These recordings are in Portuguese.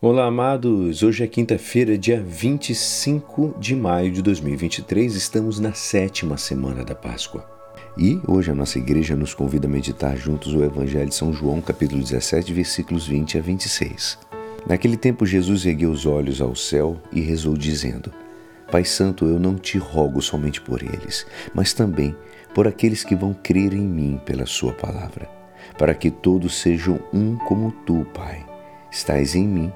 Olá, amados! Hoje é quinta-feira, dia 25 de maio de 2023. Estamos na sétima semana da Páscoa. E hoje a nossa igreja nos convida a meditar juntos o Evangelho de São João, capítulo 17, versículos 20 a 26. Naquele tempo, Jesus ergueu os olhos ao céu e rezou, dizendo: Pai Santo, eu não te rogo somente por eles, mas também por aqueles que vão crer em mim pela Sua palavra, para que todos sejam um como tu, Pai. Estás em mim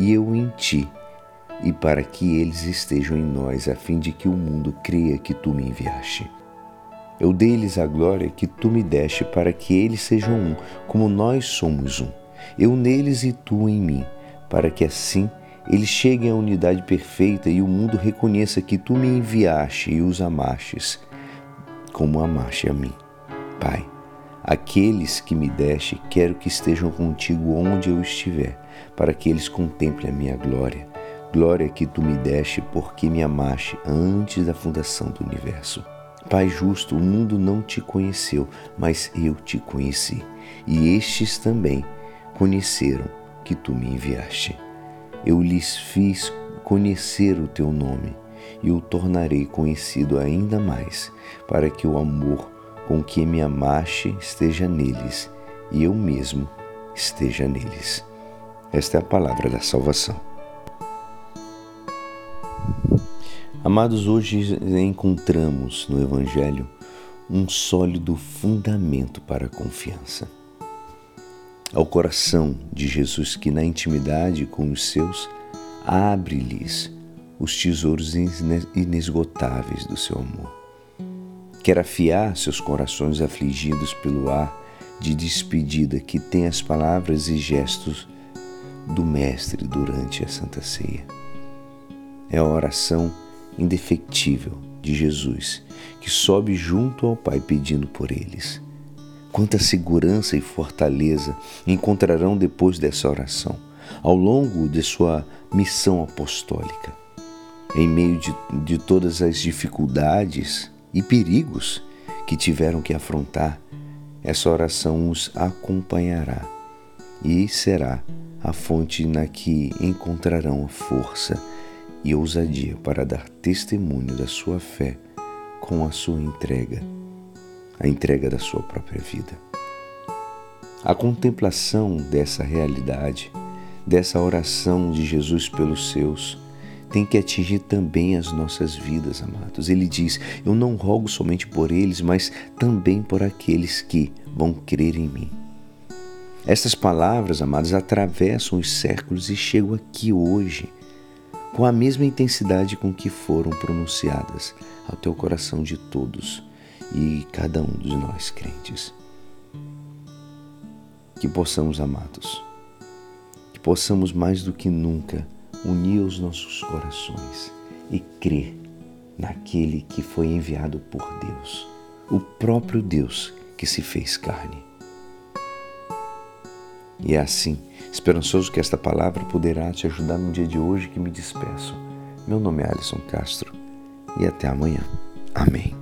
e eu em ti, e para que eles estejam em nós, a fim de que o mundo creia que tu me enviaste. Eu dei-lhes a glória que tu me deste, para que eles sejam um, como nós somos um. Eu neles e tu em mim, para que assim eles cheguem à unidade perfeita e o mundo reconheça que tu me enviaste e os amastes, como amaste a mim. Pai, Aqueles que me deste, quero que estejam contigo onde eu estiver, para que eles contemplem a minha glória. Glória que tu me deste, porque me amaste antes da fundação do universo. Pai justo, o mundo não te conheceu, mas eu te conheci, e estes também conheceram que tu me enviaste. Eu lhes fiz conhecer o teu nome, e o tornarei conhecido ainda mais, para que o amor com que me amaste esteja neles e eu mesmo esteja neles. Esta é a palavra da salvação. Amados, hoje encontramos no Evangelho um sólido fundamento para a confiança. Ao coração de Jesus, que na intimidade com os seus abre-lhes os tesouros inesgotáveis do seu amor quer afiar seus corações afligidos pelo ar de despedida que tem as palavras e gestos do Mestre durante a Santa Ceia. É a oração indefectível de Jesus que sobe junto ao Pai pedindo por eles. Quanta segurança e fortaleza encontrarão depois dessa oração, ao longo de sua missão apostólica. Em meio de, de todas as dificuldades, e perigos que tiveram que afrontar, essa oração os acompanhará e será a fonte na que encontrarão força e ousadia para dar testemunho da sua fé com a sua entrega, a entrega da sua própria vida. A contemplação dessa realidade, dessa oração de Jesus pelos seus, tem que atingir também as nossas vidas, amados. Ele diz: Eu não rogo somente por eles, mas também por aqueles que vão crer em mim. Estas palavras, amados, atravessam os séculos e chegam aqui hoje com a mesma intensidade com que foram pronunciadas ao teu coração de todos e cada um de nós crentes. Que possamos, amados, que possamos mais do que nunca unir os nossos corações e crer naquele que foi enviado por Deus, o próprio Deus que se fez carne. E é assim, esperançoso que esta palavra poderá te ajudar no dia de hoje que me despeço. Meu nome é Alisson Castro e até amanhã. Amém.